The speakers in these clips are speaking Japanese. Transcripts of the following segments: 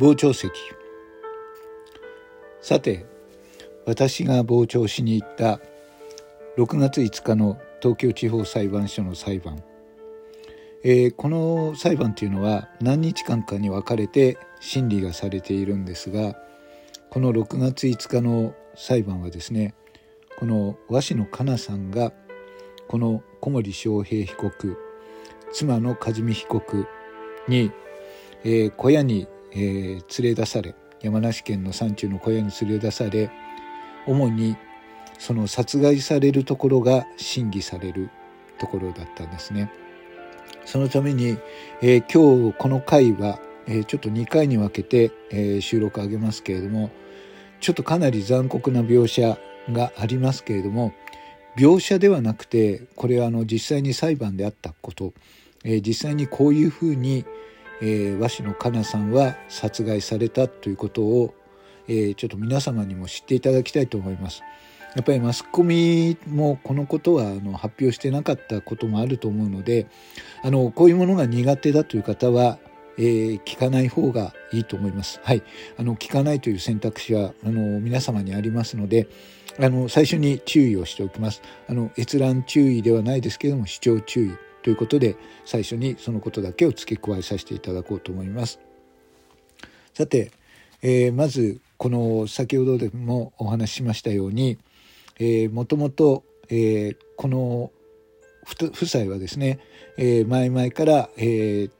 傍聴席。さて私が傍聴しに行った6月5日の東京地方裁判所の裁判、えー、この裁判というのは何日間かに分かれて審理がされているんですがこの6月5日の裁判はですねこの鷲野香奈さんがこの小森章平被告妻の和美被告に、えー、小屋に、えー、連れ出され山梨県の山中の小屋に連れ出され主にその殺害されるところが審議されるところだったんですね。そのために、えー、今日この回は、えー、ちょっと2回に分けて、えー、収録あげますけれどもちょっとかなり残酷な描写がありますけれども描写ではなくてこれはあの実際に裁判であったこと、え、実際にこういうふうに、えー、鷲野香奈さんは殺害されたということを、えー、ちょっと皆様にも知っていただきたいと思います。やっぱりマスコミもこのことはあの発表してなかったこともあると思うのであのこういうものが苦手だという方は、えー、聞かない方がいいと思います。はい、あの聞かないという選択肢はあの皆様にありますのであの最初に注意をしておきます。あの閲覧注意ではないですけれども視聴注意ということで最初にそのことだけを付け加えさせていただこうと思います。さて、えー、まずこの先ほどでもお話ししましたように、えー、もともと、えー、この夫妻はですね、えー、前々から、えー、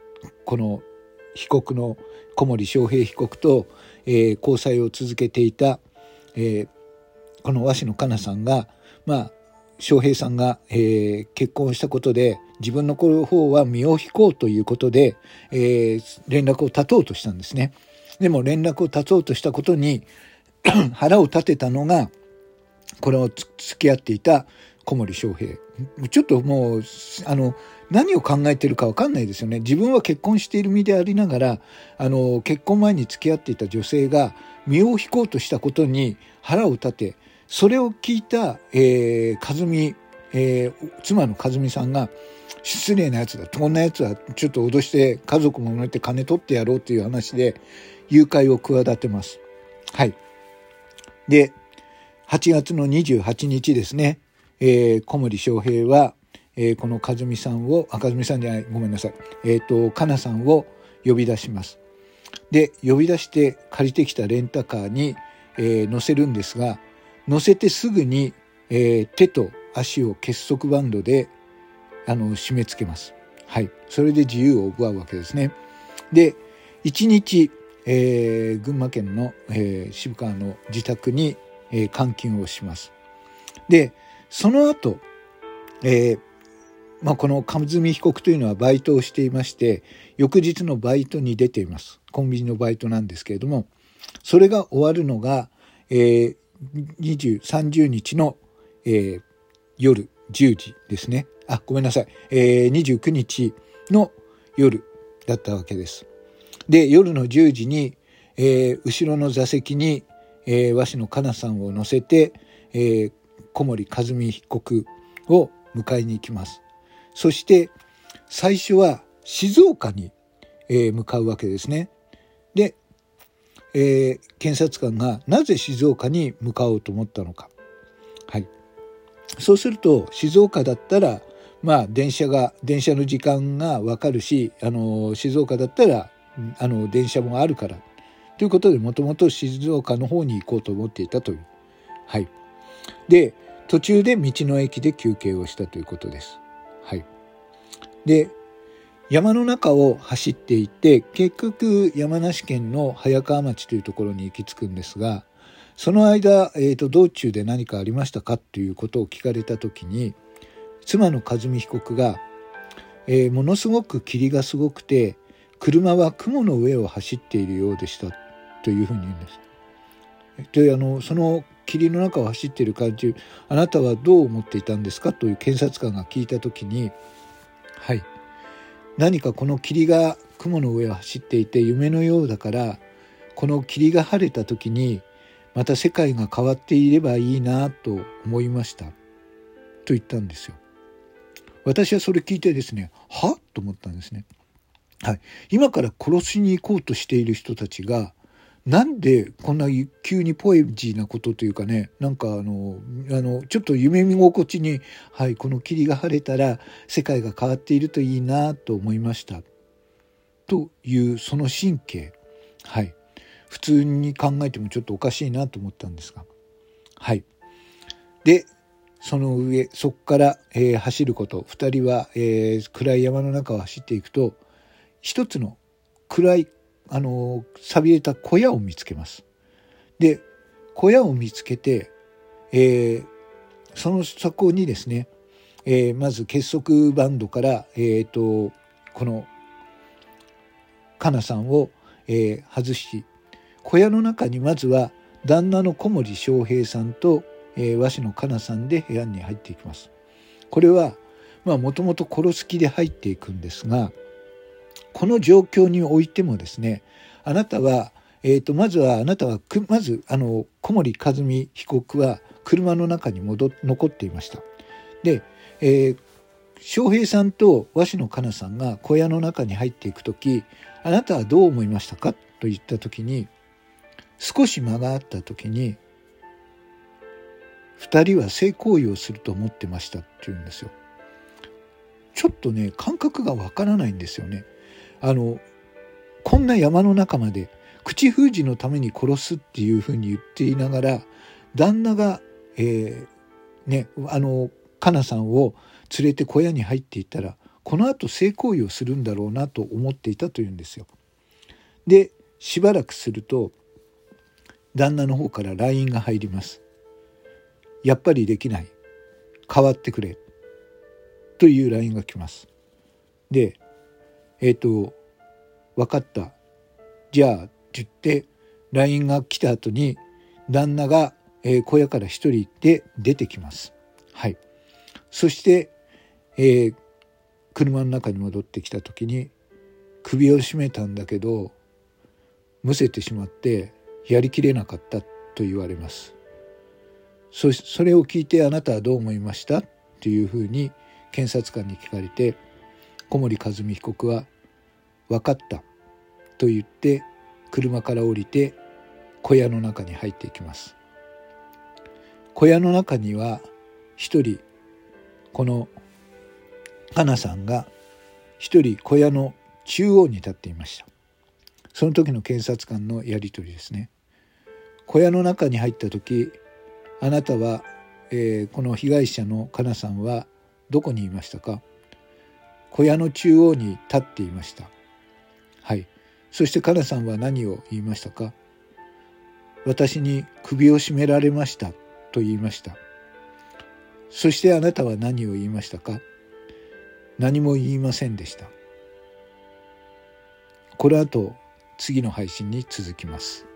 この被告の小森章平被告と、えー、交際を続けていた、えー、この鷲野香奈さんがまあ翔平さんが、えー、結婚したことで自分の方は身を引こうということで、えー、連絡を絶とうとしたんですね。でも連絡を絶とうとしたことに 腹を立てたのがこれを付き合っていた小森章平ちょっともうあの何を考えてるか分かんないですよね自分は結婚している身でありながらあの結婚前に付き合っていた女性が身を引こうとしたことに腹を立てそれを聞いた、えー、和美、えー、妻の和美さんが、失礼なやつだ。こんなやつはちょっと脅して家族も乗って金取ってやろうという話で、誘拐を企てます。はい。で、8月の28日ですね、えー、小森章平は、えー、この和美さんを、あ、和美さんじゃない、ごめんなさい。えっ、と、かなさんを呼び出します。で、呼び出して借りてきたレンタカーに、えー、乗せるんですが、乗せてすぐに、えー、手と足を結束バンドであの締め付けます。はい。それで自由を奪うわけですね。で、1日、えー、群馬県の、えー、渋川の自宅に、えー、監禁をします。で、その後、えーまあ、この上積被告というのはバイトをしていまして翌日のバイトに出ていますコンビニのバイトなんですけれどもそれが終わるのが、えー、20、30日の、えー、夜10時ですね。あ、ごめんなさい。えー、29日の夜だったわけです。で、夜の10時に、えー、後ろの座席に、えー、鷲野香奈さんを乗せて、えー、小森和美被告を迎えに行きます。そして、最初は静岡に、え、向かうわけですね。で、え、検察官がなぜ静岡に向かおうと思ったのか。そうすると、静岡だったら、まあ、電車が、電車の時間がわかるし、あの、静岡だったら、あの、電車もあるから。ということで、もともと静岡の方に行こうと思っていたという。はい。で、途中で道の駅で休憩をしたということです。はい。で、山の中を走っていて結局山梨県の早川町というところに行き着くんですがその間、えーと、道中で何かありましたかということを聞かれた時に妻の和美被告が、えー、ものすごく霧がすごくて車は雲の上を走っているようでしたというふうに言うんです。であのその霧の中を走っている感じあなたはどう思っていたんですかという検察官が聞いた時にはい何かこの霧が雲の上を走っていて夢のようだからこの霧が晴れた時にまた世界が変わっていればいいなと思いました。と言ったんですよ。私はそれ聞いてですねはと思ったんですね。はい、今から殺しに行こうとしている人たちがなんでこんな急にポエジーなことというかねなんかあのあのちょっと夢見心地に、はい、この霧が晴れたら世界が変わっているといいなと思いました。というその神経。はい。普通に考えてもちょっとおかしいなと思ったんですが。はい。でその上そこから、えー、走ること。2人は、えー、暗い山の中を走っていくと一つの暗いあの錆びれた小屋を見つけます。で小屋を見つけて、えー、そのそこにですね、えー、まず結束バンドから、えーと、このかなさんを、えー、外し小屋の中にまずは旦那の小森翔平さんとえー、和紙のかなさんで部屋に入っていきます。これはもともと殺す気で入っていくんですがこの状況においてもですねあなたは、えーと、まずはあなたはまずあの小森和美被告は車の中に戻残っていました。で、えー、翔平さんと和紙のかなさんが小屋の中に入っていく時あなたはどう思いましたか？と言った時に少し間があった時に2人は性行為をすると思ってましたって言うんですよ。ちょっとね感覚がわからないんですよね。あのこんな山の中まで口封じのために殺すっていうふうに言っていながら旦那が、えー、ねあのかなさんを連れて小屋に入っていったらこのあと性行為をするんだろうなと思っていたというんですよ。でしばらくすると旦那の方から LINE が入ります。やっぱりできない。変わってくれ。という LINE が来ます。でえっ、ー、と分かった。じゃあって言って LINE が来た後に旦那が、えー、小屋から一人で出てきます。はい。そして、えー、車の中に戻ってきた時に首を絞めたんだけどむせてしまってやりきれなかったと言われます。そそれを聞いてあなたはどう思いました？っていうふうに検察官に聞かれて小森和美被告は「分かった」と言って車から降りて小屋の中に入っていきます。小屋の中には一人この花さんが一人小屋の中央に立っていました。その時の検察官のやり取りですね小屋の中に入った時あなたは、えー、この被害者のかなさんはどこにいましたか？小屋の中央に立っていました。はい。そしてかなさんは何を言いましたか？私に首を絞められましたと言いました。そしてあなたは何を言いましたか？何も言いませんでした。この後、次の配信に続きます。